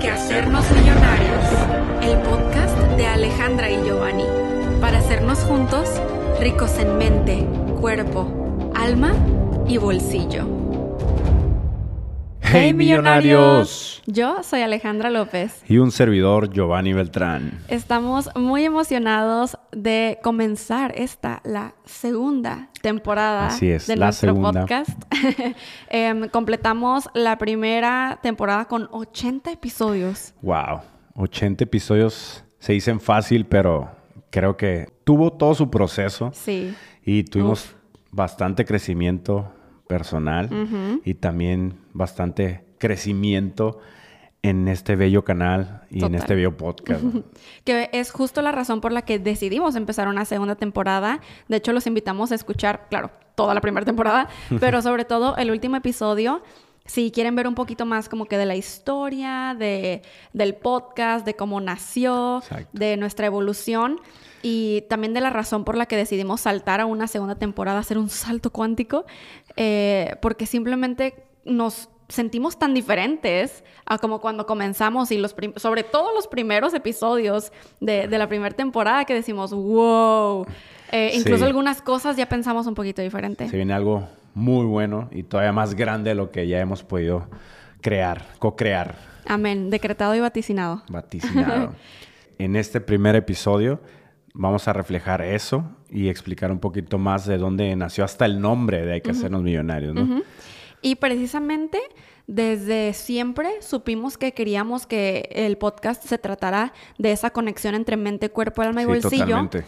que hacernos millonarios, el podcast de Alejandra y Giovanni, para hacernos juntos ricos en mente, cuerpo, alma y bolsillo. ¡Hey, millonarios! Yo soy Alejandra López. Y un servidor, Giovanni Beltrán. Estamos muy emocionados de comenzar esta, la segunda temporada Así es, de la nuestro segunda. podcast. Em, completamos la primera temporada con 80 episodios. Wow, 80 episodios se dicen fácil, pero creo que tuvo todo su proceso Sí. y tuvimos bastante crecimiento personal y también bastante crecimiento en este bello canal y en este bello podcast. Que es justo la razón por la que decidimos empezar una segunda temporada. De hecho, los invitamos a escuchar, claro, toda la primera temporada, pero sobre todo el último episodio. Si quieren ver un poquito más como que de la historia, de, del podcast, de cómo nació, Exacto. de nuestra evolución y también de la razón por la que decidimos saltar a una segunda temporada, hacer un salto cuántico, eh, porque simplemente nos sentimos tan diferentes a como cuando comenzamos y los sobre todo los primeros episodios de, de la primera temporada que decimos, wow, Eh, incluso Sí. algunas cosas ya pensamos un poquito diferente. Se viene algo muy bueno y todavía más grande de lo que ya hemos podido crear, co-crear. Amén, decretado y vaticinado. vaticinado. en este primer episodio vamos a reflejar eso y explicar un poquito más de dónde nació hasta el nombre de Hay que hacernos millonarios, ¿no? Y precisamente desde siempre supimos que queríamos que el podcast se tratara de esa conexión entre mente, cuerpo, alma y Sí, bolsillo. totalmente.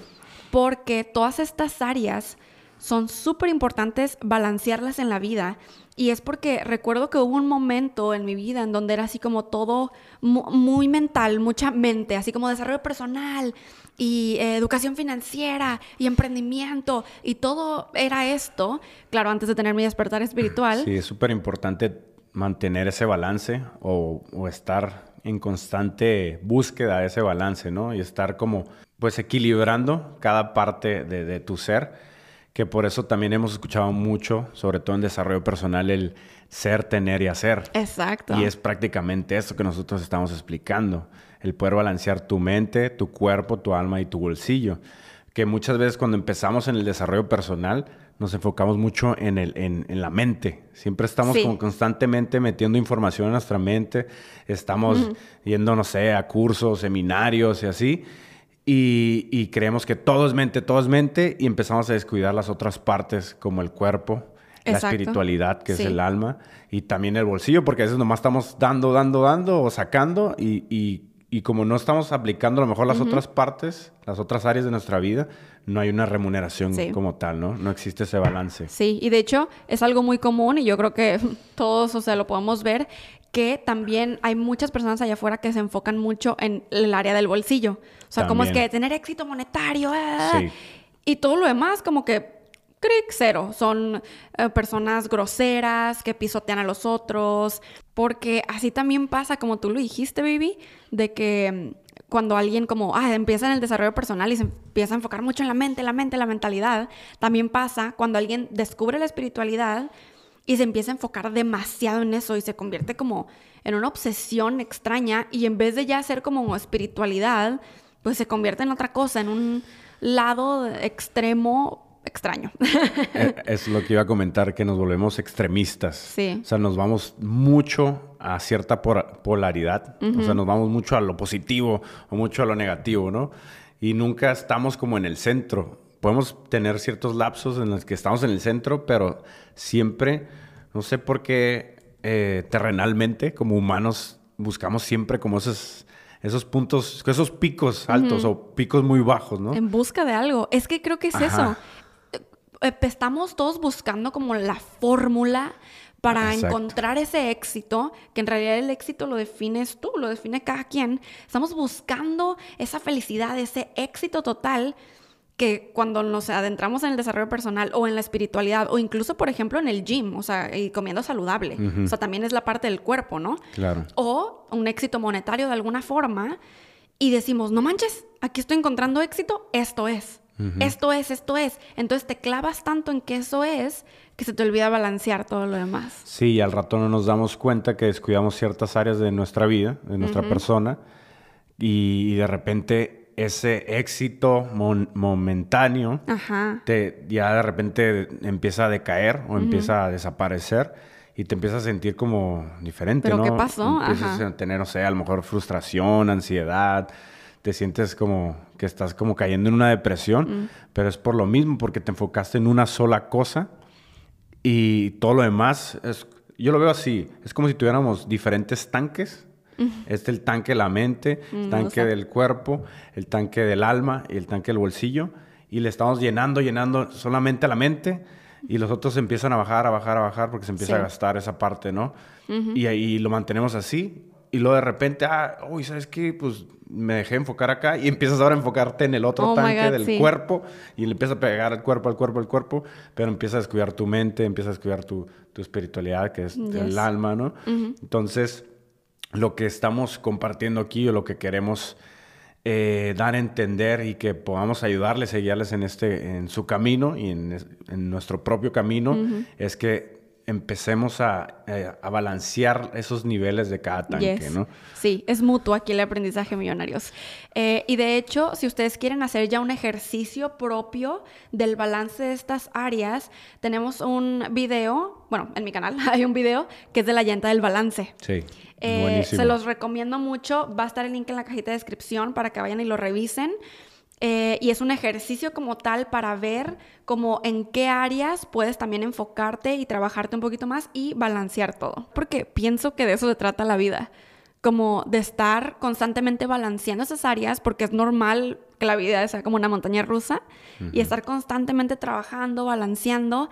Porque todas estas áreas son súper importantes balancearlas en la vida. Y es porque recuerdo que hubo un momento en mi vida en donde era así como todo mu- muy mental, mucha mente, así como desarrollo personal y eh, educación financiera y emprendimiento y todo era esto, claro, antes de tener mi despertar espiritual. Sí, es súper importante mantener ese balance o, estar en constante búsqueda de ese balance, ¿no? Y estar como, pues, equilibrando cada parte de tu ser, que por eso también hemos escuchado mucho, sobre todo en desarrollo personal, el ser, tener y hacer. Exacto. Y es prácticamente eso que nosotros estamos explicando, el poder balancear tu mente, tu cuerpo, tu alma y tu bolsillo. Que muchas veces cuando empezamos en el desarrollo personal nos enfocamos mucho en, el, en, en la mente. Siempre estamos Sí. como constantemente metiendo información en nuestra mente, estamos yendo, no sé, a cursos, seminarios y así. Y, y creemos que todo es mente, todo es mente y empezamos a descuidar las otras partes como el cuerpo, la espiritualidad, que Sí. es el alma, y también el bolsillo, porque a veces nomás estamos dando, dando, dando o sacando, y, y- y como no estamos aplicando a lo mejor las otras partes, las otras áreas de nuestra vida, no hay una remuneración Sí. como tal, ¿no? No existe ese balance. Sí, y de hecho es algo muy común y yo creo que todos, o sea, lo podemos ver, que también hay muchas personas allá afuera que se enfocan mucho en el área del bolsillo. O sea, como es que tener éxito monetario. ah, Sí. Y todo lo demás como que... Cric, cero. Son eh, personas groseras que pisotean a los otros. Porque así también pasa, como tú lo dijiste, baby, de que mm, cuando alguien como, ah, empieza en el desarrollo personal y se empieza a enfocar mucho en la mente, la mente, la mentalidad, también pasa cuando alguien descubre la espiritualidad y se empieza a enfocar demasiado en eso y se convierte como en una obsesión extraña y en vez de ya ser como espiritualidad, pues se convierte en otra cosa, en un lado extremo extraño. Eh, es lo que iba a comentar, que nos volvemos extremistas. Sí. O sea, nos vamos mucho a cierta polaridad. O sea, nos vamos mucho a lo positivo o mucho a lo negativo, ¿no? Y nunca estamos como en el centro. Podemos tener ciertos lapsos en los que estamos en el centro, pero siempre, no sé por qué, eh, terrenalmente, como humanos, buscamos siempre como esos, esos puntos, esos picos altos o picos muy bajos, ¿no? En busca de algo. Es que creo que es Ajá. eso. Eh, Estamos todos buscando como la fórmula para Exacto. encontrar ese éxito, que en realidad el éxito lo defines tú, lo define cada quien. Estamos buscando esa felicidad, ese éxito total que cuando nos adentramos en el desarrollo personal o en la espiritualidad o incluso, por ejemplo, en el gym, o sea, y comiendo saludable, o sea, también es la parte del cuerpo, ¿no? Claro. o un éxito monetario de alguna forma y decimos, no manches, aquí estoy encontrando éxito, esto es. Esto es, esto es. Entonces te clavas tanto en que eso es que se te olvida balancear todo lo demás. Sí, y al rato no nos damos cuenta que descuidamos ciertas áreas de nuestra vida, de nuestra persona, y, de repente ese éxito momentáneo Te, ya de repente empieza a decaer o empieza a desaparecer y te empiezas a sentir como diferente, ¿Pero ¿no? qué pasó? Empiezas a tener, no sé, a lo mejor frustración, ansiedad, te sientes como que estás como cayendo en una depresión, pero es por lo mismo, porque te enfocaste en una sola cosa y todo lo demás es, yo lo veo así, es como si tuviéramos diferentes tanques. Este es el tanque de la mente, el mm, tanque del cuerpo, el tanque del alma y el tanque del bolsillo. Y le estamos llenando, llenando solamente la mente y los otros empiezan a bajar, a bajar, a bajar porque se empieza a gastar esa parte, ¿no? Y ahí lo mantenemos así. Y luego de repente, ah, uy, ¿sabes qué? Pues me dejé enfocar acá y empiezas ahora a enfocarte en el otro oh tanque del cuerpo y le empieza a pegar el cuerpo, al cuerpo, al cuerpo, pero empieza a descuidar tu mente, empieza a descuidar tu, tu espiritualidad, que es el alma, ¿no? Entonces, lo que estamos compartiendo aquí o lo que queremos eh, dar a entender y que podamos ayudarles, guiarles en, este, en su camino y en, nuestro propio camino, es que empecemos eh, a, balancear esos niveles de cada tanque, ¿no? Sí, es mutuo aquí el aprendizaje millonarios. Eh, y de hecho, si ustedes quieren hacer ya un ejercicio propio del balance de estas áreas, tenemos un video, bueno, en mi canal hay un video que es de la llanta del balance. Sí. Eh, se los recomiendo mucho. Va a estar el link en la cajita de descripción para que vayan y lo revisen. Eh, y es un ejercicio como tal para ver como en qué áreas puedes también enfocarte y trabajarte un poquito más y balancear todo. Porque pienso que de eso se trata la vida. Como de estar constantemente balanceando esas áreas, porque es normal que la vida sea como una montaña rusa, y estar constantemente trabajando, balanceando,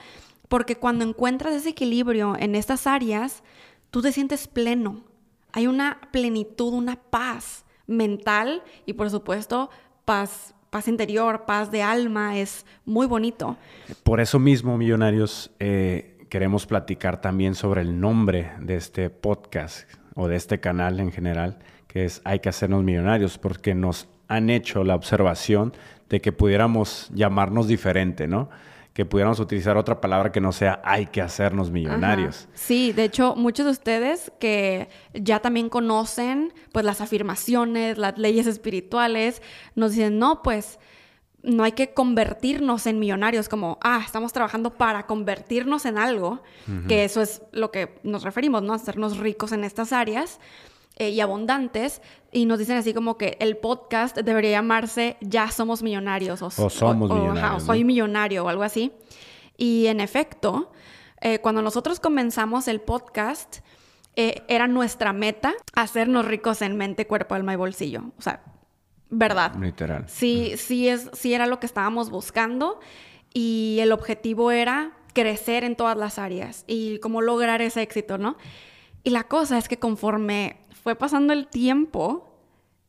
porque cuando encuentras ese equilibrio en estas áreas, tú te sientes pleno. Hay una plenitud, una paz mental y por supuesto paz paz interior, paz de alma, es muy bonito. Por eso mismo, millonarios, eh, queremos platicar también sobre el nombre de este podcast o de este canal en general, que es Hay que hacernos millonarios, porque nos han hecho la observación de que pudiéramos llamarnos diferente, ¿no? Que pudiéramos utilizar otra palabra que no sea hay que hacernos millonarios. Sí, de hecho, muchos de ustedes que ya también conocen pues las afirmaciones, las leyes espirituales, nos dicen, no, pues no hay que convertirnos en millonarios, como, ah, estamos trabajando para convertirnos en algo, que eso es lo que nos referimos, ¿no? Hacernos ricos en estas áreas. Eh, y abundantes y nos dicen así como que el podcast debería llamarse Ya somos millonarios o, somos millonarios. soy millonario o algo así. Y en efecto, eh, cuando nosotros comenzamos el podcast, eh, era nuestra meta hacernos ricos en mente, cuerpo, alma y bolsillo. O sea, verdad. Literal. Sí, sí, es, sí era lo que estábamos buscando y el objetivo era crecer en todas las áreas y cómo lograr ese éxito, ¿no? Y la cosa es que conforme fue pasando el tiempo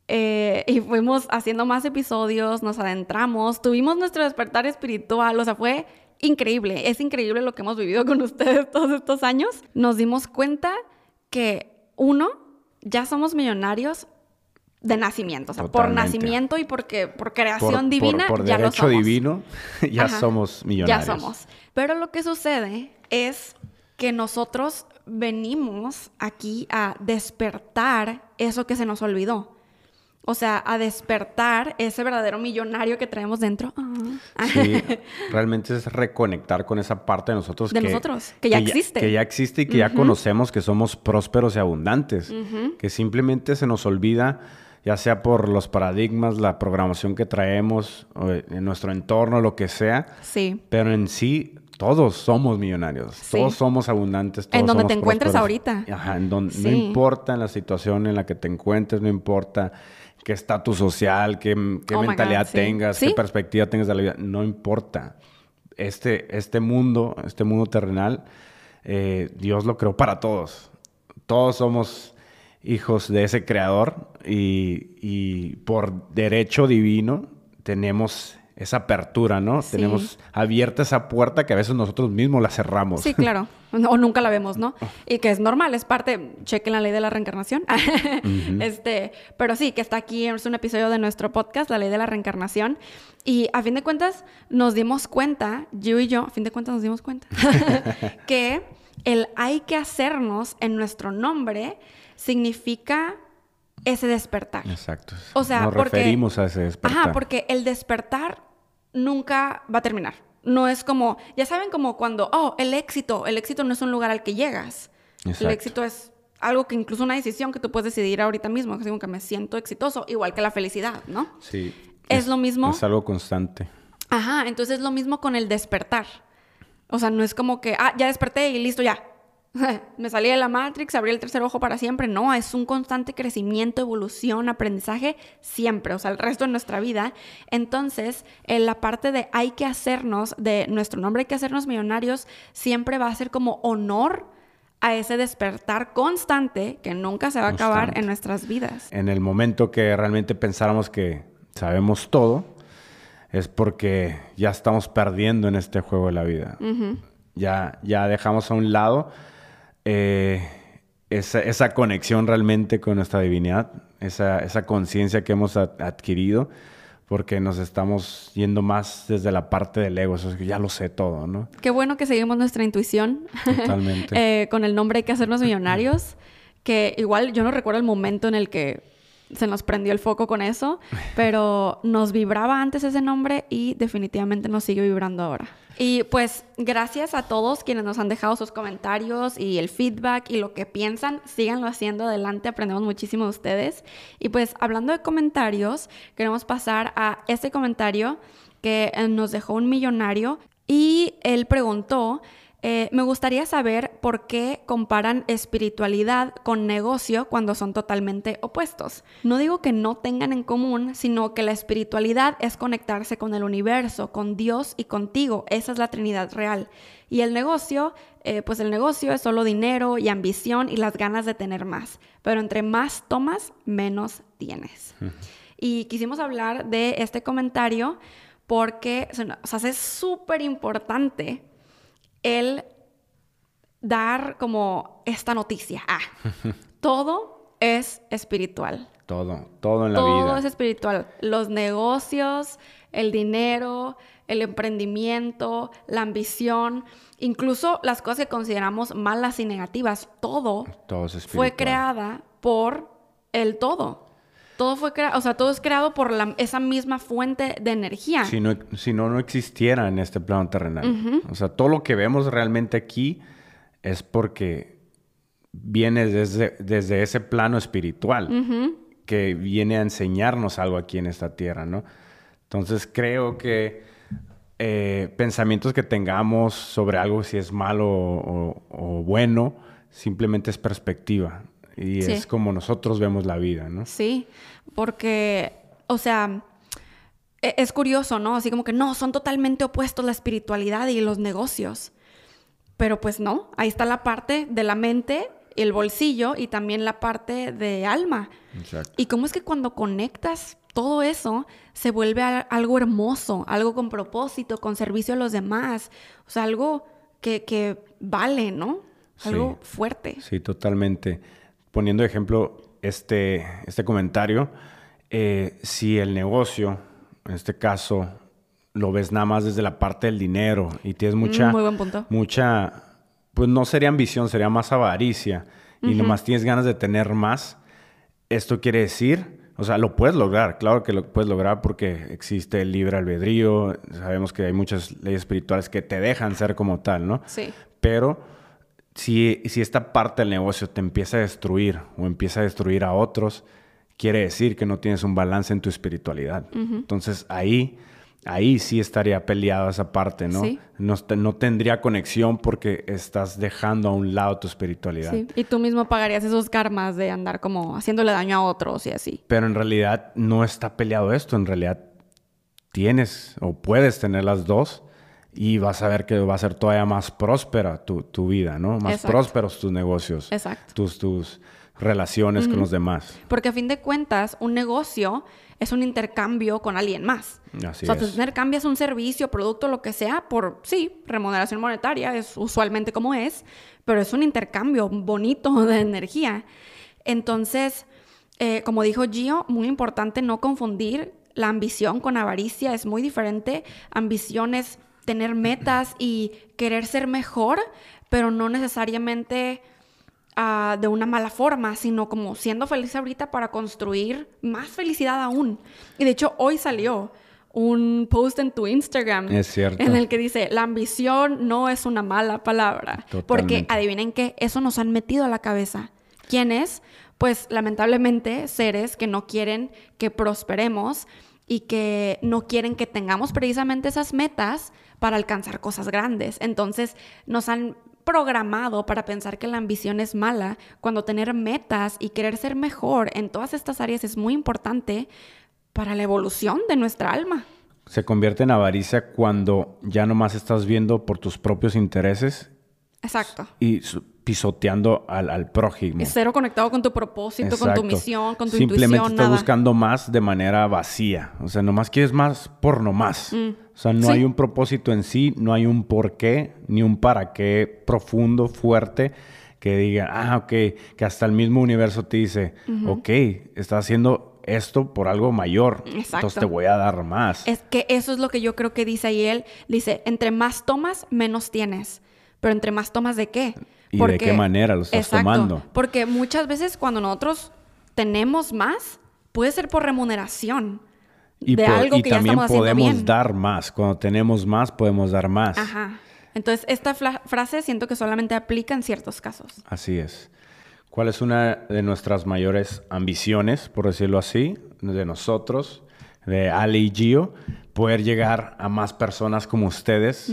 eh, y fuimos haciendo más episodios, nos adentramos, tuvimos nuestro despertar espiritual, o sea, fue increíble, es increíble lo que hemos vivido con ustedes todos estos años. Nos dimos cuenta que uno, ya somos millonarios de nacimiento, o sea, por nacimiento y porque por creación divina por, ya derecho divino ya somos millonarios. Ya somos. Pero lo que sucede es que nosotros venimos aquí a despertar eso que se nos olvidó. O sea, a despertar ese verdadero millonario que traemos dentro. Ah. Sí, realmente es reconectar con esa parte de nosotros. De nosotros, que ya existe. que ya existe y que ya conocemos que somos prósperos y abundantes. Que simplemente se nos olvida, ya sea por los paradigmas, la programación que traemos, en nuestro entorno, lo que sea. Sí. Pero en sí todos somos millonarios, todos somos abundantes. en donde te encuentres ahorita. Ajá, en donde no importa la situación en la que te encuentres, no importa qué estatus social, qué, oh mentalidad tengas, qué perspectiva tengas de la vida, no importa. Este, este mundo, este mundo terrenal, eh, Dios lo creó para todos. Todos somos hijos de ese creador y, y por derecho divino tenemos esa apertura, ¿no? Tenemos abierta esa puerta que a veces nosotros mismos la cerramos. Sí, claro. O nunca la vemos, ¿no? Y que es normal, es parte, chequen la ley de la reencarnación. este, pero sí, que está aquí, es un episodio de nuestro podcast, la ley de la reencarnación. Y a fin de cuentas, nos dimos cuenta, yo y yo, a fin de cuentas nos dimos cuenta, que el hay que hacernos en nuestro nombre significa ese despertar. Exacto. O sea, nos referimos a ese despertar. Ajá, porque el despertar nunca va a terminar. No es como, ya saben como cuando, oh, el éxito, el éxito no es un lugar al que llegas. El éxito es algo que incluso una decisión que tú puedes decidir ahorita mismo, que es que me siento exitoso, igual que la felicidad, ¿no? Sí. Es, lo mismo. Es algo constante. Ajá, entonces es lo mismo con el despertar. O sea, no es como que, ah, ya desperté y listo, ya. me salí de la Matrix, abrí el tercer ojo para siempre. No, es un constante crecimiento, evolución, aprendizaje siempre, o sea, el resto de nuestra vida. Entonces, en la parte de hay que hacernos, de nuestro nombre hay que hacernos millonarios, siempre va a ser como honor a ese despertar constante que nunca se va a acabar en nuestras vidas. En el momento que realmente pensáramos que sabemos todo, es porque ya estamos perdiendo en este juego de la vida. ya, ya dejamos a un lado eh, esa, conexión realmente con nuestra divinidad, esa, conciencia que hemos adquirido, porque nos estamos yendo más desde la parte del ego, eso es que ya lo sé todo, ¿no? Qué bueno que seguimos nuestra intuición. Totalmente. Eh, con el nombre hay que hacernos millonarios, que igual yo no recuerdo el momento en el que se nos prendió el foco con eso, pero nos vibraba antes ese nombre y definitivamente nos sigue vibrando ahora. Y pues gracias a todos quienes nos han dejado sus comentarios y el feedback y lo que piensan, síganlo haciendo adelante, aprendemos muchísimo de ustedes. Y pues hablando de comentarios, queremos pasar a este comentario que eh, nos dejó un millonario y él preguntó eh, me gustaría saber por qué comparan espiritualidad con negocio cuando son totalmente opuestos. No digo que no tengan en común, sino que la espiritualidad es conectarse con el universo, con Dios y contigo. Esa es la Trinidad real. Y el negocio, eh, pues el negocio es solo dinero y ambición y las ganas de tener más. Pero entre más tomas, menos tienes. Y quisimos hablar de este comentario porque se nos hace súper importante el dar como esta noticia. Ah, todo es espiritual. Todo, todo en la vida. Todo es espiritual. Los negocios, el dinero, el emprendimiento, la ambición, incluso las cosas que consideramos malas y negativas, todo, todo fue creada por el todo. Todo fue creado, o sea, todo es creado por esa misma fuente de energía. Si no, si no, no existiera en este plano terrenal. O sea, todo lo que vemos realmente aquí es porque viene desde, desde ese plano espiritual que viene a enseñarnos algo aquí en esta tierra, ¿no? Entonces creo que eh, pensamientos que tengamos sobre algo, si es malo o bueno, simplemente es perspectiva. Y es como nosotros vemos la vida, ¿no? Sí, porque, o sea, e-, es curioso, ¿no? Así como que no, son totalmente opuestos la espiritualidad y los negocios. Pero pues no, ahí está la parte de la mente, el bolsillo y también la parte de alma. Exacto. Y cómo es que cuando conectas todo eso se vuelve algo hermoso, algo con propósito, con servicio a los demás, o sea, algo que, que vale, ¿no? Algo fuerte. Sí, totalmente poniendo de ejemplo este, este comentario, eh, si el negocio, en este caso, lo ves nada más desde la parte del dinero y tienes mm, mucha... Muy buen punto. Mucha, pues no sería ambición, sería más avaricia y nomás tienes ganas de tener más, esto quiere decir, o sea, lo puedes lograr, claro que lo puedes lograr porque existe el libre albedrío, sabemos que hay muchas leyes espirituales que te dejan ser como tal, ¿no? Sí. Pero si, esta parte del negocio te empieza a destruir o empieza a destruir a otros, quiere decir que no tienes un balance en tu espiritualidad. Entonces ahí, ahí sí estaría peleada esa parte, ¿no? No, tendría conexión porque estás dejando a un lado tu espiritualidad. Sí. Y tú mismo pagarías esos karmas de andar como haciéndole daño a otros y así. Pero en realidad no está peleado esto, en realidad tienes o puedes tener las dos y vas a ver que va a ser todavía más próspera tu, vida, ¿no? Más prósperos tus negocios. Exacto. Tus, tus, relaciones con los demás. Porque a fin de cuentas, un negocio es un intercambio con alguien más. Así o sea, es. intercambias un servicio, producto, lo que sea, por, sí, remuneración monetaria, es usualmente como es, pero es un intercambio bonito de energía. Entonces, eh, como dijo Gio, muy importante no confundir la ambición con avaricia, es muy diferente. Ambición es tener metas y querer ser mejor, pero no necesariamente ah, de una mala forma, sino como siendo feliz ahorita para construir más felicidad aún. Y de hecho, hoy salió un post en tu Instagram Es cierto. en el que dice, la ambición no es una mala palabra. Porque adivinen qué, eso nos han metido a la cabeza. ¿Quién es? Pues lamentablemente seres que no quieren que prosperemos y que no quieren que tengamos precisamente esas metas para alcanzar cosas grandes. Entonces nos han programado para pensar que la ambición es mala, cuando tener metas y querer ser mejor en todas estas áreas es muy importante para la evolución de nuestra alma. Se convierte en avaricia cuando ya nomás estás viendo por tus propios intereses Exacto. y pisoteando al, al prójimo. Cero conectado con tu propósito, con tu misión, con tu Simplemente intuición, nada. buscando más de manera vacía. O sea, nomás quieres más por nomás. O sea, no Mm. Sí. hay un propósito en sí, no hay un por qué, ni un para qué profundo, fuerte, que diga, ah, ok, que hasta el mismo universo te dice, ok, estás haciendo esto por algo mayor. Exacto. Entonces te voy a dar más. Es que eso es lo que yo creo que dice ahí él. Dice, entre más tomas, menos tienes. Pero entre más tomas de qué? ¿Y de qué manera lo estás Exacto. tomando? Porque muchas veces cuando nosotros tenemos más, puede ser por remuneración Y, de po- algo y que ya también haciendo podemos bien. dar más. Cuando tenemos más, podemos dar más. Ajá. Entonces, esta frase siento que solamente aplica en ciertos casos. Así es. ¿Cuál es una de nuestras mayores ambiciones, por decirlo así, de nosotros, de Ali y Gio? Poder llegar a más personas como ustedes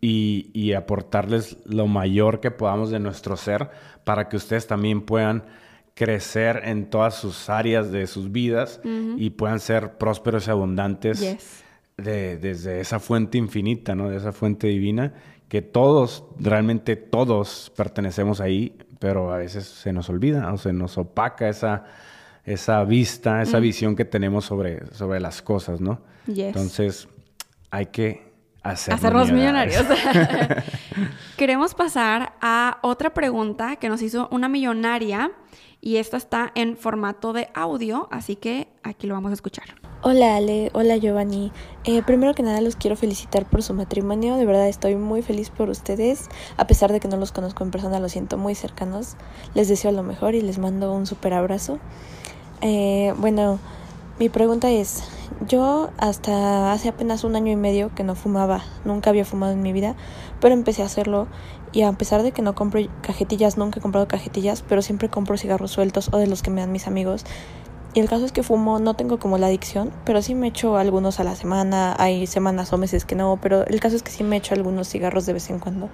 y, y aportarles lo mayor que podamos de nuestro ser para que ustedes también puedan crecer en todas sus áreas de sus vidas y puedan ser prósperos y abundantes Yes. de- desde esa fuente infinita, ¿no? De esa fuente divina, que todos, realmente todos pertenecemos ahí, pero a veces se nos olvida o se nos opaca esa, esa vista, esa visión que tenemos sobre, sobre las cosas, ¿no? Yes. Entonces, hay que hacernos, Hacernos millonarios. Queremos pasar a otra pregunta que nos hizo una millonaria y esta está en formato de audio, así que aquí lo vamos a escuchar. Hola Ale, hola Giovanni. Eh, primero que nada los quiero felicitar por su matrimonio, de verdad estoy muy feliz por ustedes, a pesar de que no los conozco en persona, los siento muy cercanos. Les deseo lo mejor y les mando un super abrazo. Eh, bueno, mi pregunta es, yo hasta hace apenas un año y medio que no fumaba, nunca había fumado en mi vida, pero empecé a hacerlo y a pesar de que no compro cajetillas, nunca he comprado cajetillas, pero siempre compro cigarros sueltos o de los que me dan mis amigos. Y el caso es que fumo, no tengo como la adicción, pero sí me echo algunos a la semana, hay semanas o meses que no, pero el caso es que sí me echo algunos cigarros de vez en cuando.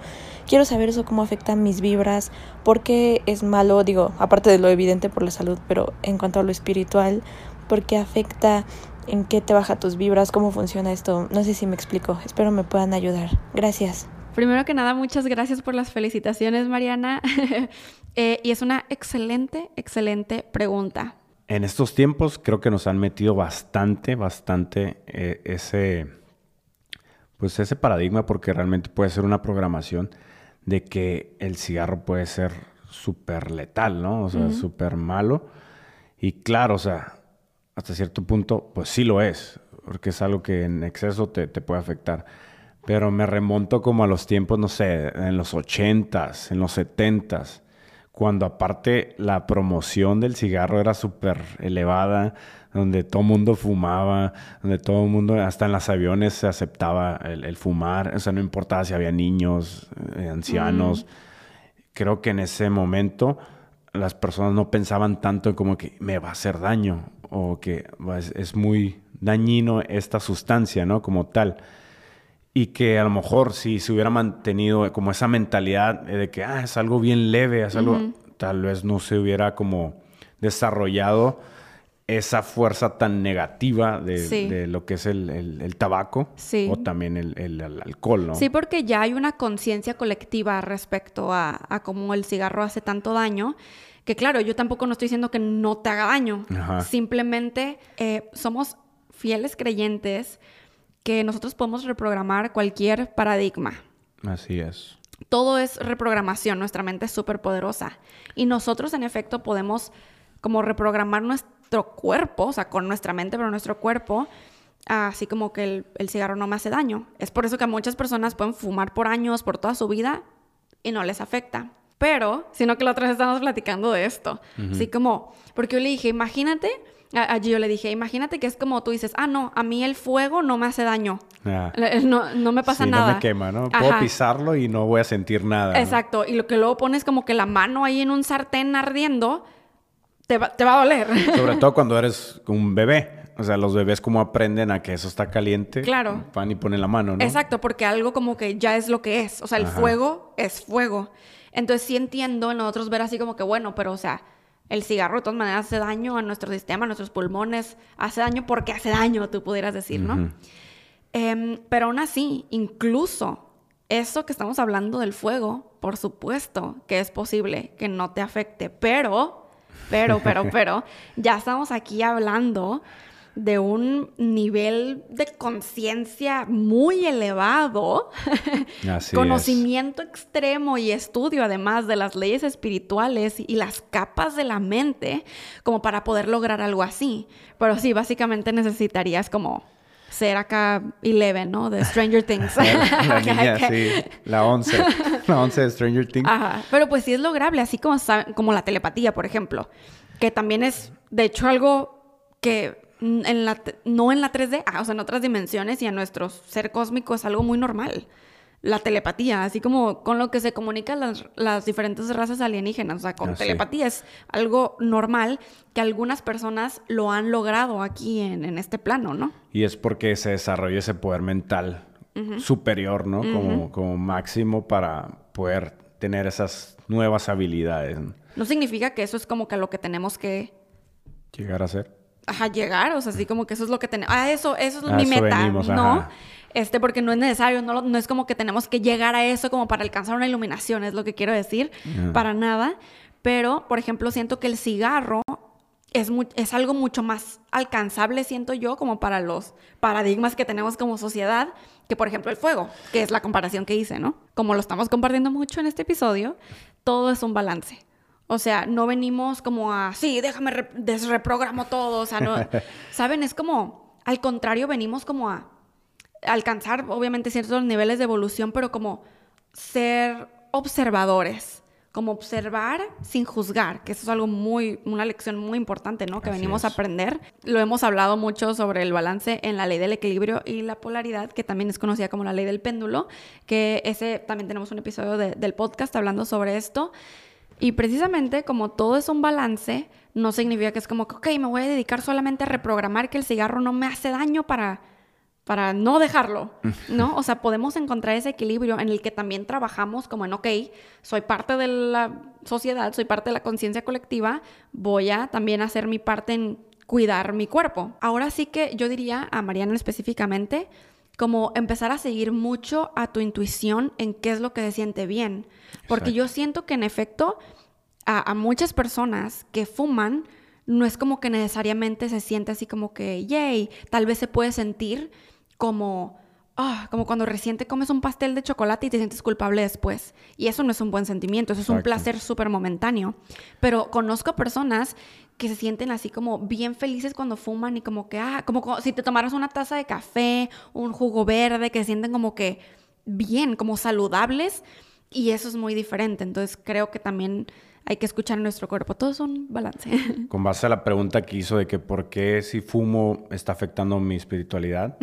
Quiero saber eso, cómo afecta mis vibras, por qué es malo, digo, aparte de lo evidente por la salud, pero en cuanto a lo espiritual, por qué afecta, en qué te baja tus vibras, cómo funciona esto, no sé si me explico, espero me puedan ayudar. Gracias. Primero que nada, muchas gracias por las felicitaciones, Mariana. Eh, y es una excelente, excelente pregunta. En estos tiempos creo que nos han metido bastante, bastante eh, ese, pues ese paradigma porque realmente puede ser una programación de que el cigarro puede ser súper letal, ¿no? O sea, súper malo. Y claro, o sea, hasta cierto punto, pues sí lo es, porque es algo que en exceso te, te puede afectar. Pero me remonto como a los tiempos, no sé, en los ochentas, en los setentas, cuando aparte la promoción del cigarro era súper elevada, donde todo el mundo fumaba, donde todo el mundo, hasta en los aviones se aceptaba el, el fumar, o sea, no importaba si había niños, eh, ancianos. Creo que en ese momento las personas no pensaban tanto en como que me va a hacer daño o que es, es muy dañino esta sustancia, ¿no? Como tal. Y que a lo mejor si se hubiera mantenido como esa mentalidad de que ah, es algo bien leve, es algo, tal vez no se hubiera como desarrollado esa fuerza tan negativa de, Sí. de lo que es el, el- el tabaco Sí. o también el, el- alcohol, ¿no? Sí, porque ya hay una conciencia colectiva respecto a, a cómo el cigarro hace tanto daño. Que claro, yo tampoco no estoy diciendo que no te haga daño. Ajá. Simplemente eh, somos fieles creyentes que nosotros podemos reprogramar cualquier paradigma. Así es. Todo es reprogramación, nuestra mente es súper poderosa. Y nosotros, en efecto, podemos como reprogramar nuestro cuerpo, o sea, con nuestra mente, pero nuestro cuerpo, así como que el, el cigarro no me hace daño. Es por eso que muchas personas pueden fumar por años, por toda su vida, y no les afecta. Pero, sino que la otra vez estábamos platicando de esto. Así como, porque yo le dije, imagínate, a- allí yo le dije, imagínate que es como tú dices, ah, no, a mí el fuego no me hace daño. Ah. No, no me pasa Sí, nada. no me quema, ¿no? Puedo Ajá. pisarlo y no voy a sentir nada. ¿no? Exacto, y lo que luego pones como que la mano ahí en un sartén ardiendo, te va, te va a doler. Sobre todo cuando eres un bebé. O sea, los bebés como aprenden a que eso está caliente. Claro. Van y ponen la mano, ¿no? Exacto, porque algo como que ya es lo que es. O sea, el Ajá. fuego es fuego. Entonces sí entiendo en nosotros ver así como que, bueno, pero o sea, el cigarro de todas maneras hace daño a nuestro sistema, a nuestros pulmones. Hace daño porque hace daño, tú pudieras decir, ¿no? Ujú. Em, pero aún así, incluso eso que estamos hablando del fuego, por supuesto que es posible que no te afecte, pero, pero, pero, pero, ya estamos aquí hablando de un nivel de conciencia muy elevado, Así conocimiento extremo y estudio además de las leyes espirituales y las capas de la mente como para poder lograr algo así. Pero sí, básicamente necesitarías como ser acá Eleven, ¿no? De Stranger Things. La niña, sí. La 11. La 11 de Stranger Things. Ajá. Pero pues sí es lograble, así como, como la telepatía, por ejemplo, que también es, de hecho, algo que en la, no en la 3D, ah, o sea, en otras dimensiones y en nuestro ser cósmico es algo muy normal. La telepatía, así como con lo que se comunican las, las diferentes razas alienígenas, o sea, con Ah, sí. telepatía es algo normal que algunas personas lo han logrado aquí en, en este plano, ¿no? Y es porque se desarrolla ese poder mental superior, ¿no? como, como máximo para poder tener esas nuevas habilidades. ¿no? No significa que eso es como que lo que tenemos que Llegar a ser. ajá, llegar, o sea, así como que eso es lo que tenemos. Ah, eso, eso es A mi eso meta. venimos, no, ajá. Este, porque no es necesario, no, no es como que tenemos que llegar a eso como para alcanzar una iluminación, es lo que quiero decir, para nada. Pero, por ejemplo, siento que el cigarro es, es algo mucho más alcanzable, siento yo, como para los paradigmas que tenemos como sociedad, que por ejemplo el fuego, que es la comparación que hice, ¿no? Como lo estamos compartiendo mucho en este episodio, todo es un balance. O sea, no venimos como a, sí, déjame re- desreprogramo todo, o sea, no, ¿saben? Es como, al contrario, venimos como a alcanzar, obviamente, ciertos niveles de evolución, pero como ser observadores, como observar sin juzgar, que eso es algo muy, una lección muy importante, ¿no? Que Así venimos a aprender. Lo hemos hablado mucho sobre el balance en la ley del equilibrio y la polaridad, que también es conocida como la ley del péndulo, que ese también tenemos un episodio de- del podcast hablando sobre esto. Y precisamente como todo es un balance, no significa que es como que, ok, me voy a dedicar solamente a reprogramar que el cigarro no me hace daño para, para no dejarlo, ¿no? O sea, podemos encontrar ese equilibrio en el que también trabajamos como en, ok, soy parte de la sociedad, soy parte de la conciencia colectiva, voy a también hacer mi parte en cuidar mi cuerpo. Ahora sí que yo diría a Mariana específicamente, como empezar a seguir mucho a tu intuición en qué es lo que se siente bien. Porque Exacto. yo siento que en efecto a, a muchas personas que fuman no es como que necesariamente se siente así como que, yay, tal vez se puede sentir como, ah, como cuando recién te comes un pastel de chocolate y te sientes culpable después. Y eso no es un buen sentimiento, eso es un placer súper momentáneo. Pero conozco personas que se sienten así como bien felices cuando fuman y como que, ah, como co- si te tomaras una taza de café, un jugo verde, que se sienten como que bien, como saludables. Y eso es muy diferente. Entonces creo que también hay que escuchar nuestro cuerpo. Todo es un balance. Con base a la pregunta que hizo de que por qué si fumo está afectando mi espiritualidad,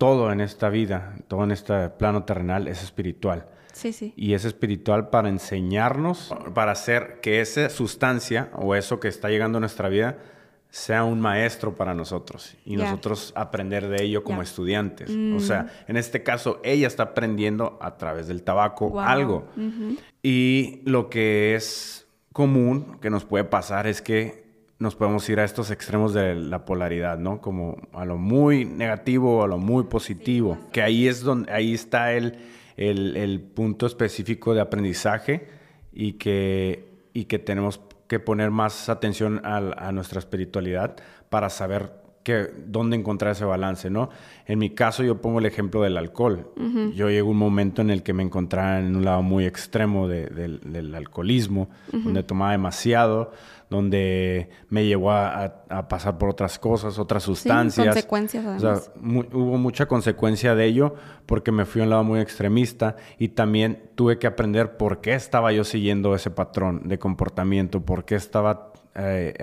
todo en esta vida, todo en este plano terrenal es espiritual. sí, sí. Y es espiritual para enseñarnos, para hacer que esa sustancia o eso que está llegando a nuestra vida sea un maestro para nosotros y nosotros aprender de ello como estudiantes. Mm. O sea, en este caso, ella está aprendiendo a través del tabaco Wow. algo. Y lo que es común que nos puede pasar es que nos podemos ir a estos extremos de la polaridad, ¿no? Como a lo muy negativo o a lo muy positivo. que ahí es donde, ahí está el, el, punto específico de aprendizaje y que, y que tenemos que poner más atención a, a nuestra espiritualidad para saber que, dónde encontrar ese balance, ¿no? En mi caso, yo pongo el ejemplo del alcohol. Yo llego a un momento en el que me encontraba en un lado muy extremo del alcoholismo, donde tomaba demasiado, donde me llevó a, pasar por otras cosas, otras sustancias. Sí, consecuencias, además. O sea, hubo mucha consecuencia de ello porque me fui a un lado muy extremista y también tuve que aprender por qué estaba yo siguiendo ese patrón de comportamiento, por qué estaba... Eh,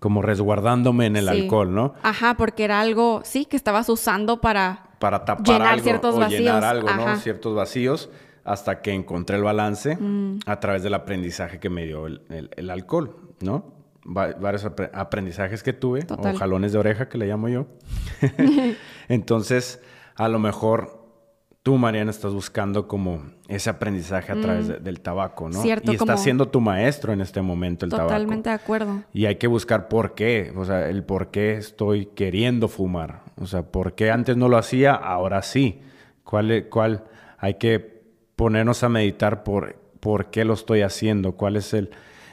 como resguardándome en el alcohol, ¿no? Ajá, porque era algo, sí, que estabas usando para, para tapar llenar algo, ciertos o vacíos. llenar algo, ¿no? Ciertos vacíos, hasta que encontré el balance mm. a través del aprendizaje que me dio el, alcohol, ¿no? varios aprendizajes que tuve, o jalones de oreja que le llamo yo. Entonces, a lo mejor tú, Mariana, estás buscando como ese aprendizaje a través mm. del tabaco, ¿no? Cierto, y estás siendo tu maestro en este momento el tabaco. Totalmente de acuerdo. Y hay que buscar por qué, o sea, el por qué estoy queriendo fumar. O sea, por qué antes no lo hacía, ahora sí. ¿Cuál, cuál hay que ponernos a meditar por, por qué lo estoy haciendo? ¿Cuál es el,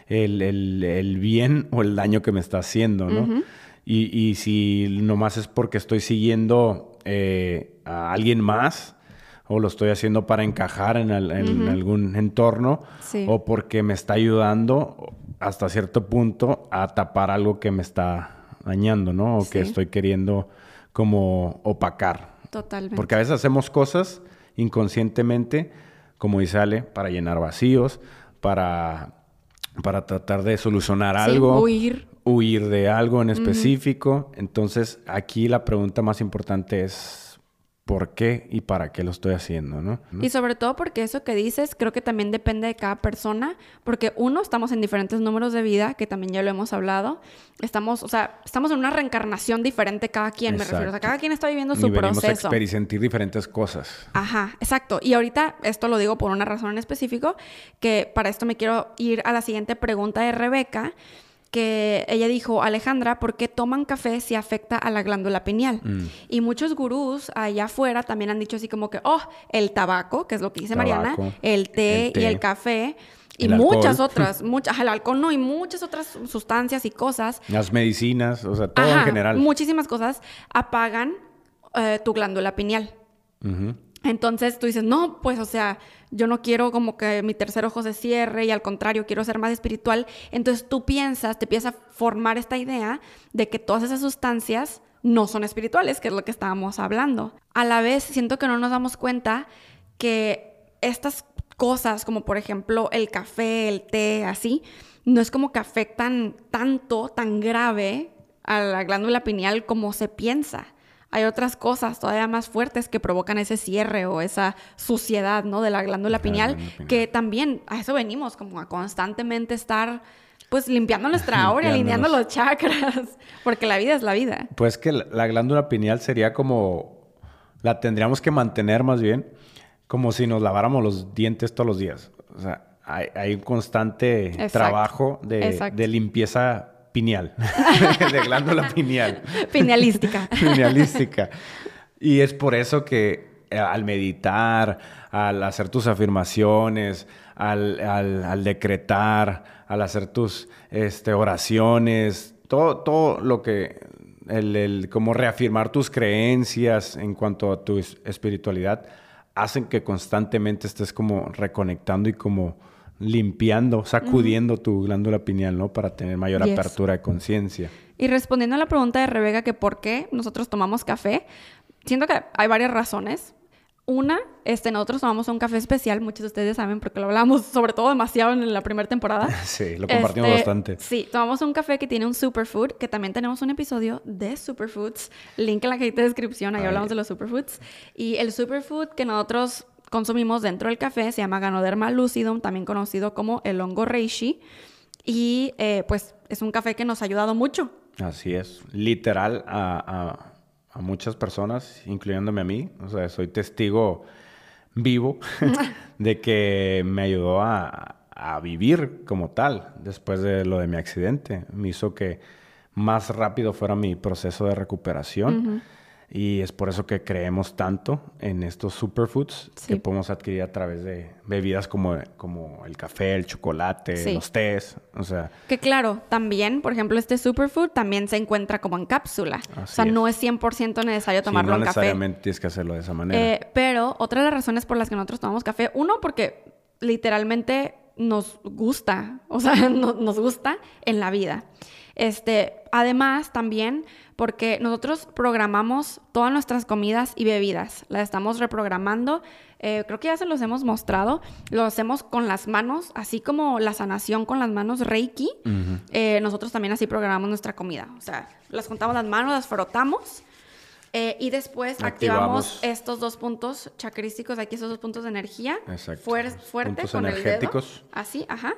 el, bien o el daño que me está haciendo, ¿no? y, y, si nomás es porque estoy siguiendo eh, a alguien más, o lo estoy haciendo para encajar en, algún entorno o porque me está ayudando hasta cierto punto a tapar algo que me está dañando, ¿no? O que estoy queriendo como opacar. Totalmente. Porque a veces hacemos cosas inconscientemente, como dice Ale, para llenar vacíos, para, para tratar de solucionar algo. Huir. Huir de algo en específico. Entonces, aquí la pregunta más importante es por qué y para qué lo estoy haciendo, ¿no? Y sobre todo porque eso que dices creo que también depende de cada persona, porque uno, estamos en diferentes números de vida, que también ya lo hemos hablado, estamos, o sea, estamos en una reencarnación diferente cada quien, me refiero, o sea, cada quien está viviendo su y proceso. A y sentir diferentes cosas. Ajá, exacto. Y ahorita esto lo digo por una razón en específico, que para esto me quiero ir a la siguiente pregunta de Rebeca, que ella dijo, Alejandra, ¿por qué toman café si afecta a la glándula pineal? Mm. Y muchos gurús allá afuera también han dicho así como que, oh, el tabaco, que es lo que dice Mariana, el té, y el café. Y muchas otras, muchas, el alcohol no, y muchas otras sustancias y cosas. Las medicinas, o sea, todo en general. Muchísimas cosas apagan eh, tu glándula pineal. Entonces tú dices, no, pues, o sea, yo no quiero como que mi tercer ojo se cierre y al contrario, quiero ser más espiritual. Entonces tú piensas, te empieza a formar esta idea de que todas esas sustancias no son espirituales, que es lo que estábamos hablando. A la vez, siento que no nos damos cuenta que estas cosas, como por ejemplo el café, el té, así, no es como que afectan tanto, tan grave a la glándula pineal como se piensa hay otras cosas todavía más fuertes que provocan ese cierre o esa suciedad, ¿no? De la glándula pineal, que también a eso venimos, como a constantemente estar pues limpiando nuestra aura, alineando los chakras, porque la vida es la vida. Pues que la, glándula pineal sería como, la tendríamos que mantener más bien, como si nos laváramos los dientes todos los días. O sea, hay, un constante trabajo de, de limpieza pineal, de glándula pineal. Pinealística. Pinealística. Y es por eso que eh, al meditar, al hacer tus afirmaciones, al, decretar, al hacer tus este, oraciones, todo, todo lo que, el, como reafirmar tus creencias en cuanto a tu espiritualidad, hacen que constantemente estés como reconectando y como limpiando, sacudiendo tu glándula pineal, ¿no? Para tener mayor apertura de conciencia. Y respondiendo a la pregunta de Rebeca que por qué nosotros tomamos café, siento que hay varias razones. Una, este, nosotros tomamos un café especial, muchos de ustedes saben porque lo hablamos sobre todo demasiado en la primera temporada. Sí, lo compartimos este, bastante. Sí, tomamos un café que tiene un superfood, que también tenemos un episodio de superfoods, link en la cajita de descripción, ahí hablamos de los superfoods. Y el superfood que nosotros consumimos dentro del café se llama Ganoderma lucidum, también conocido como el hongo reishi. Y eh, pues es un café que nos ha ayudado mucho. Así es, literal a, muchas personas, incluyéndome a mí. O sea, soy testigo vivo de que me ayudó a, a vivir como tal después de lo de mi accidente. Me hizo que más rápido fuera mi proceso de recuperación. Y es por eso que creemos tanto en estos superfoods que podemos adquirir a través de bebidas como, como el café, el chocolate, los tés. O sea. Que claro, también, por ejemplo, este superfood también se encuentra como en cápsula. o sea, no es 100% necesario tomarlo en café. No necesariamente tienes que hacerlo de esa manera. Eh, pero otra de las razones por las que nosotros tomamos café, uno, porque literalmente nos gusta, o sea, nos gusta en la vida. Este, además, también porque nosotros programamos todas nuestras comidas y bebidas, las estamos reprogramando. Eh, creo que ya se los hemos mostrado. Lo hacemos con las manos, así como la sanación con las manos Reiki. Eh, nosotros también así programamos nuestra comida. O sea, las juntamos las manos, las frotamos. Eh, y después activamos. estos dos puntos chacrísticos, aquí esos dos puntos de energía. Exacto. fuerte con energéticos. El dedo. Así, ajá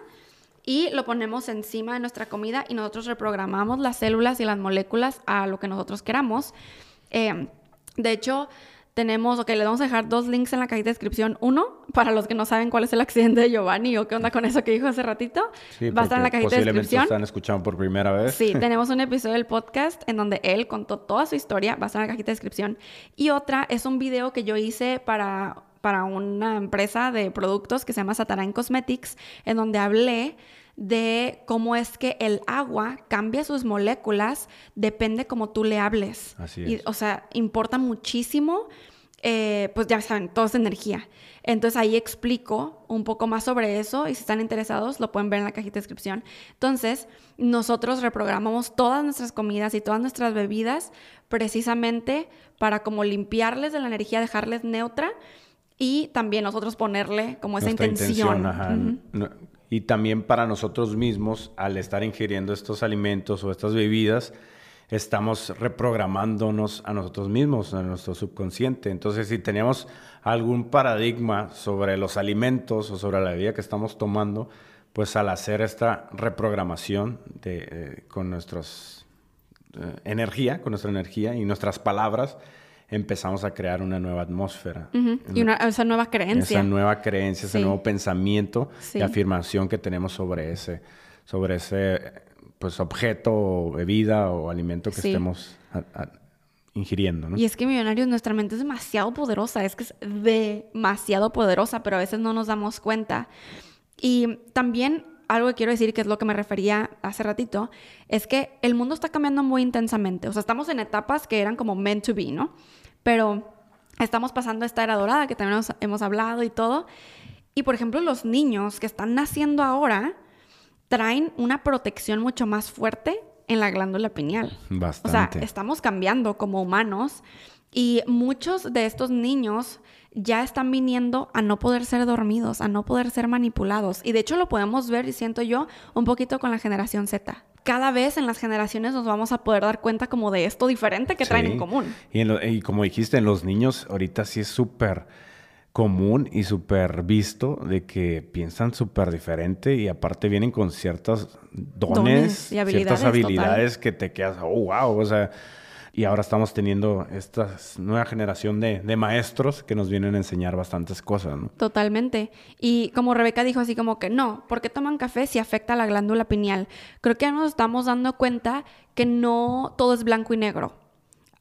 y lo ponemos encima de nuestra comida y nosotros reprogramamos las células y las moléculas a lo que nosotros queramos. Eh, de hecho, tenemos, ok, le vamos a dejar dos links en la cajita de descripción. Uno, para los que no saben cuál es el accidente de Giovanni o qué onda con eso que dijo hace ratito. va a estar en la cajita de descripción. están escuchando por primera vez. Sí, tenemos un episodio del podcast en donde él contó toda su historia. Va a estar en la cajita de descripción. Y otra es un video que yo hice para, para una empresa de productos que se llama Satarain Cosmetics, en donde hablé de cómo es que el agua cambia sus moléculas, depende como tú le hables. Así es. o sea, importa muchísimo, eh, pues ya saben, todo es energía. Entonces ahí explico un poco más sobre eso y si están interesados lo pueden ver en la cajita de descripción. Entonces, nosotros reprogramamos todas nuestras comidas y todas nuestras bebidas precisamente para como limpiarles de la energía, dejarles neutra y también nosotros ponerle como esa intención. Y también para nosotros mismos, al estar ingiriendo estos alimentos o estas bebidas, estamos reprogramándonos a nosotros mismos, a nuestro subconsciente. Entonces, si tenemos algún paradigma sobre los alimentos o sobre la bebida que estamos tomando, pues al hacer esta reprogramación eh, con nuestra eh, energía, con nuestra energía y nuestras palabras, empezamos a crear una nueva atmósfera. Y una, esa nueva creencia. Esa nueva creencia, ese nuevo pensamiento y afirmación que tenemos sobre ese, sobre ese pues, objeto, bebida o alimento que estemos ingiriendo. Y es que Millonarios, nuestra mente es demasiado poderosa, es que es demasiado poderosa, pero a veces no nos damos cuenta. Y también algo que quiero decir, que es lo que me refería hace ratito, es que el mundo está cambiando muy intensamente. O sea, estamos en etapas que eran como meant to be, ¿no? Pero estamos pasando esta era dorada que también hemos hablado y todo. Y por ejemplo, los niños que están naciendo ahora traen una protección mucho más fuerte en la glándula pineal. Bastante. O sea, estamos cambiando como humanos y muchos de estos niños ya están viniendo a no poder ser dormidos, a no poder ser manipulados. Y de hecho lo podemos ver, y siento yo, un poquito con la generación Z. Cada vez en las generaciones nos vamos a poder dar cuenta como de esto diferente que traen en común. Y, como dijiste, en los niños ahorita sí es súper común y súper visto de que piensan súper diferente y aparte vienen con ciertos dones, y habilidades, ciertas habilidades que te quedas, oh, wow, o sea, y ahora estamos teniendo esta nueva generación de, maestros que nos vienen a enseñar bastantes cosas, ¿no? Totalmente. Y como Rebeca dijo así como que no, ¿por qué toman café si afecta la glándula pineal? Creo que ya nos estamos dando cuenta que no todo es blanco y negro.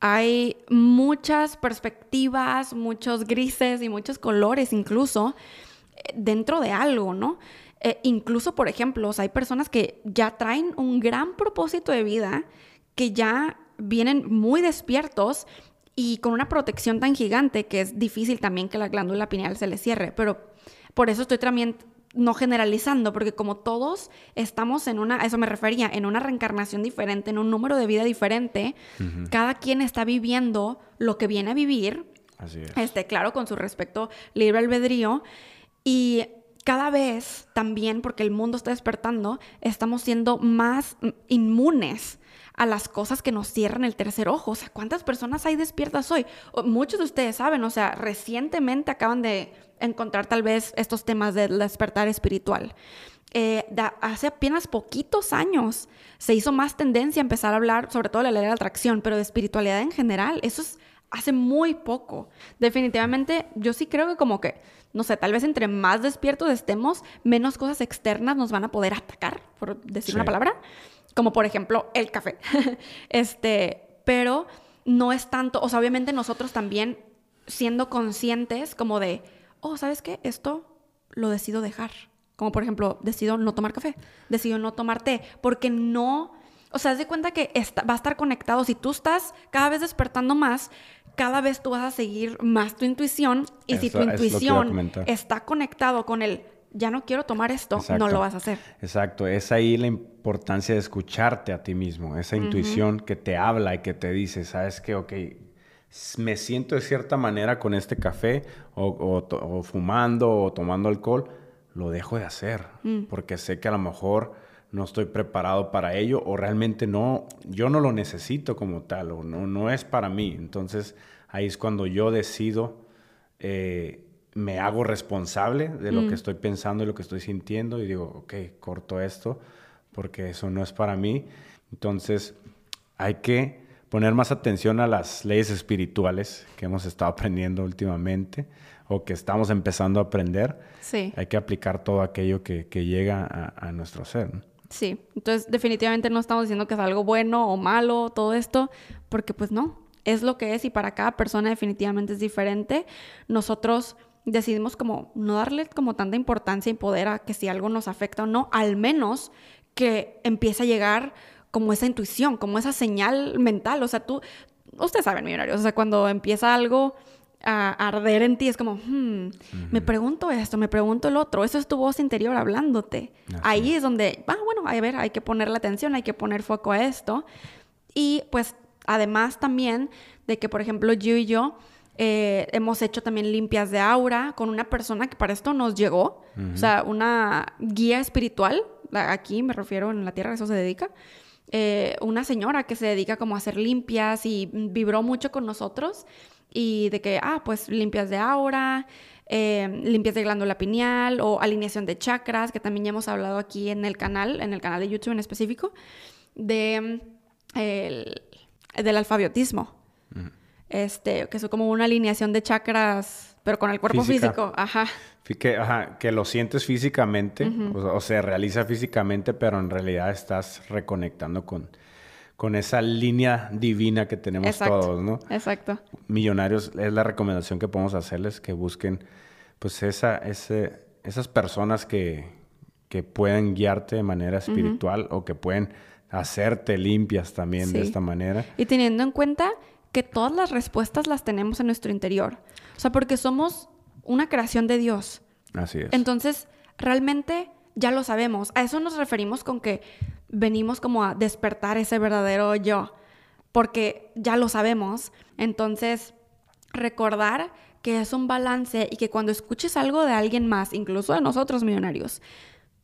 Hay muchas perspectivas, muchos grises y muchos colores incluso eh, dentro de algo, ¿no? Eh, incluso, por ejemplo, hay personas que ya traen un gran propósito de vida que ya vienen muy despiertos y con una protección tan gigante que es difícil también que la glándula pineal se le cierre. Pero por eso estoy también no generalizando, porque como todos estamos en una, eso me refería, en una reencarnación diferente, en un número de vida diferente, cada quien está viviendo lo que viene a vivir. Así es. Este, claro, con su respecto libre albedrío. Y cada vez también, porque el mundo está despertando, estamos siendo más inmunes a las cosas que nos cierran el tercer ojo. O sea, ¿cuántas personas hay despiertas hoy? muchos de ustedes saben, o sea, recientemente acaban de encontrar tal vez estos temas del despertar espiritual. Eh, hace apenas poquitos años se hizo más tendencia a empezar a hablar sobre todo de la ley de la atracción, pero de espiritualidad en general. Eso es hace muy poco. Definitivamente, yo sí creo que como que, no sé, tal vez entre más despiertos estemos, menos cosas externas nos van a poder atacar, por decir una palabra, como por ejemplo el café. este, pero no es tanto, o sea, obviamente nosotros también siendo conscientes como de, oh, ¿sabes qué? Esto lo decido dejar. Como por ejemplo, decido no tomar café, decido no tomar té, porque no, o sea, haz de cuenta que va a estar conectado. Si tú estás cada vez despertando más, cada vez tú vas a seguir más tu intuición y si tu intuición está conectado con el ya no quiero tomar esto, no lo vas a hacer. Exacto, es ahí la importancia de escucharte a ti mismo, esa intuición que te habla y que te dice, sabes que, ok, me siento de cierta manera con este café o, fumando o tomando alcohol, lo dejo de hacer mm. porque sé que a lo mejor no estoy preparado para ello o realmente no, yo no lo necesito como tal o no, no es para mí. Entonces ahí es cuando yo decido, eh, me hago responsable de lo que mm. estoy pensando y lo que estoy sintiendo y digo, ok, corto esto porque eso no es para mí. Entonces hay que poner más atención a las leyes espirituales que hemos estado aprendiendo últimamente o que estamos empezando a aprender. Sí. Hay que aplicar todo aquello que, llega a, nuestro ser. Sí, entonces definitivamente no estamos diciendo que es algo bueno o malo todo esto, porque pues no, es lo que es y para cada persona definitivamente es diferente. Nosotros decidimos como no darle como tanta importancia y poder a que si algo nos afecta o no, al menos que empiece a llegar como esa intuición, como esa señal mental. O sea, tú, ustedes saben, millonarios, o sea, cuando empieza algo a arder en ti, es como, hmm, me pregunto esto, me pregunto el otro, eso es tu voz interior hablándote. Ahí es donde, ah, bueno, a ver, hay que ponerle atención, hay que poner foco a esto. Y pues además también de que, por ejemplo, yo y yo eh, hemos hecho también limpias de aura con una persona que para esto nos llegó, o sea, una guía espiritual, aquí me refiero en la tierra, eso se dedica. Eh, una señora que se dedica como a hacer limpias y vibró mucho con nosotros y de que, ah, pues limpias de aura, eh, limpias de glándula pineal o alineación de chakras, que también ya hemos hablado aquí en el canal, en el canal de YouTube en específico, de, del alfabetismo. Este, que es como una alineación de chakras, pero con el cuerpo físico. Ajá. Que, ajá, que lo sientes físicamente, o, se realiza físicamente, pero en realidad estás reconectando con, con esa línea divina que tenemos todos, ¿no? Exacto. Millonarios es la recomendación que podemos hacerles, que busquen pues esa, ese, esas personas que, que pueden guiarte de manera espiritual o que pueden hacerte limpias también de esta manera. Y teniendo en cuenta que todas las respuestas las tenemos en nuestro interior. O sea, porque somos una creación de Dios. Así es. Entonces, realmente ya lo sabemos. A eso nos referimos con que venimos como a despertar ese verdadero yo, porque ya lo sabemos. Entonces, recordar que es un balance y que cuando escuches algo de alguien más, incluso de nosotros millonarios,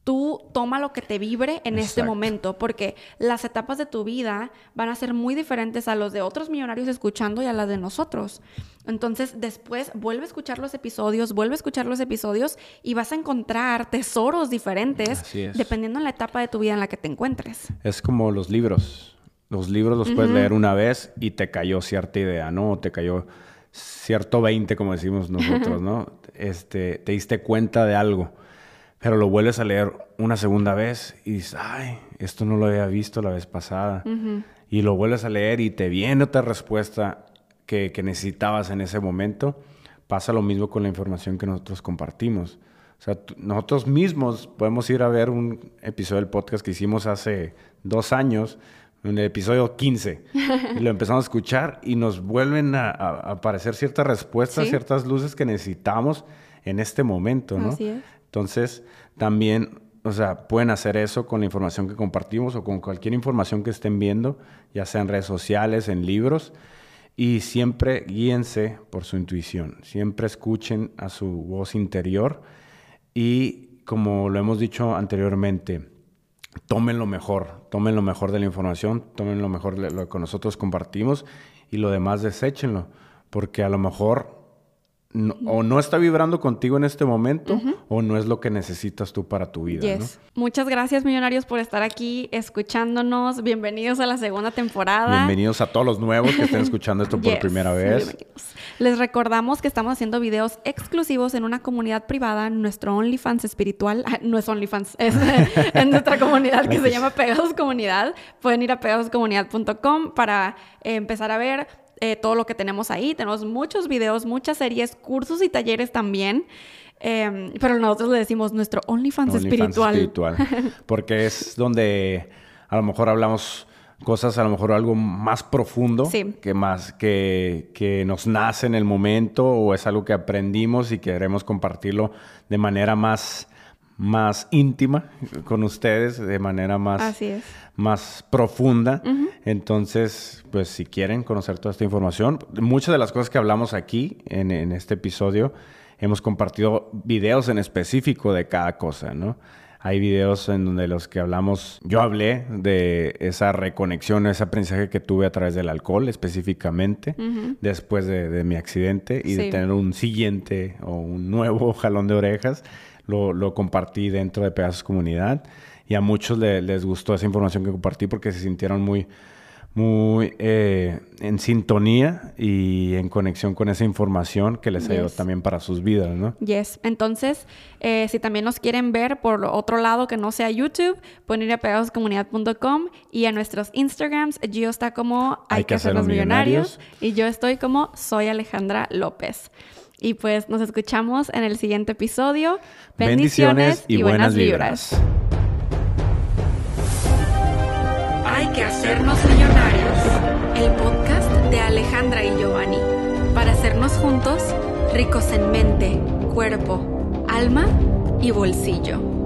tú toma lo que te vibre en este momento, porque las etapas de tu vida van a ser muy diferentes a los de otros millonarios escuchando y a las de nosotros. Entonces, después vuelve a escuchar los episodios, vuelve a escuchar los episodios y vas a encontrar tesoros diferentes dependiendo en la etapa de tu vida en la que te encuentres. Es como los libros. Los libros los puedes leer una vez y te cayó cierta idea, ¿no? te cayó cierto 20, como decimos nosotros, ¿no? Este, te diste cuenta de algo pero lo vuelves a leer una segunda vez y dices, ay, esto no lo había visto la vez pasada. Y lo vuelves a leer y te viene otra respuesta que, necesitabas en ese momento. Pasa lo mismo con la información que nosotros compartimos. O sea, nosotros mismos podemos ir a ver un episodio del podcast que hicimos hace dos años, en el episodio 15, y lo empezamos a escuchar y nos vuelven a, aparecer ciertas respuestas, ciertas luces que necesitamos en este momento, ¿no? Así es. Entonces, también, o sea, pueden hacer eso con la información que compartimos o con cualquier información que estén viendo, ya sea en redes sociales, en libros. Y siempre guíense por su intuición, siempre escuchen a su voz interior y como lo hemos dicho anteriormente, tomen lo mejor, tomen lo mejor de la información, tomen lo mejor de lo que nosotros compartimos y lo demás deséchenlo, porque a lo mejor o no está vibrando contigo en este momento o no es lo que necesitas tú para tu vida. Yes. Muchas gracias, millonarios, por estar aquí escuchándonos. Bienvenidos a la segunda temporada. Bienvenidos a todos los nuevos que estén escuchando esto por primera vez. Les recordamos que estamos haciendo videos exclusivos en una comunidad privada, nuestro OnlyFans espiritual. Ah, no es OnlyFans, es en nuestra comunidad que se llama Pegados Comunidad. Pueden ir a pegadoscomunidad.com para eh, empezar a ver eh, todo lo que tenemos ahí. Tenemos muchos videos, muchas series, cursos y talleres también. Em, pero nosotros le decimos nuestro OnlyFans, espiritual. espiritual. Porque es donde a lo mejor hablamos cosas, a lo mejor algo más profundo, que más que, que nos nace en el momento o es algo que aprendimos y queremos compartirlo de manera más más íntima con ustedes, de manera más, más profunda. Entonces, pues si quieren conocer toda esta información, muchas de las cosas que hablamos aquí en, en este episodio, hemos compartido videos en específico de cada cosa, ¿no? Hay videos en donde los que hablamos, yo hablé de esa reconexión, ese aprendizaje que tuve a través del alcohol específicamente, después de, mi accidente y de tener un siguiente o un nuevo jalón de orejas lo, compartí dentro de Pedazos Comunidad y a muchos les gustó esa información que compartí porque se sintieron muy, muy eh, en sintonía y en conexión con esa información que les ayudó también para sus vidas, ¿no? Yes. Entonces, eh, si también nos quieren ver por otro lado que no sea YouTube, pueden ir a pegadoscomunidad.com y a nuestros Instagrams. Gio está como Hay, que hacer los millonarios y yo estoy como Soy Alejandra López. Y pues nos escuchamos en el siguiente episodio. Bendiciones, y, buenas, vibras. Hay que hacernos millonarios. El podcast de Alejandra y Giovanni. Para hacernos juntos ricos en mente, cuerpo, alma y bolsillo.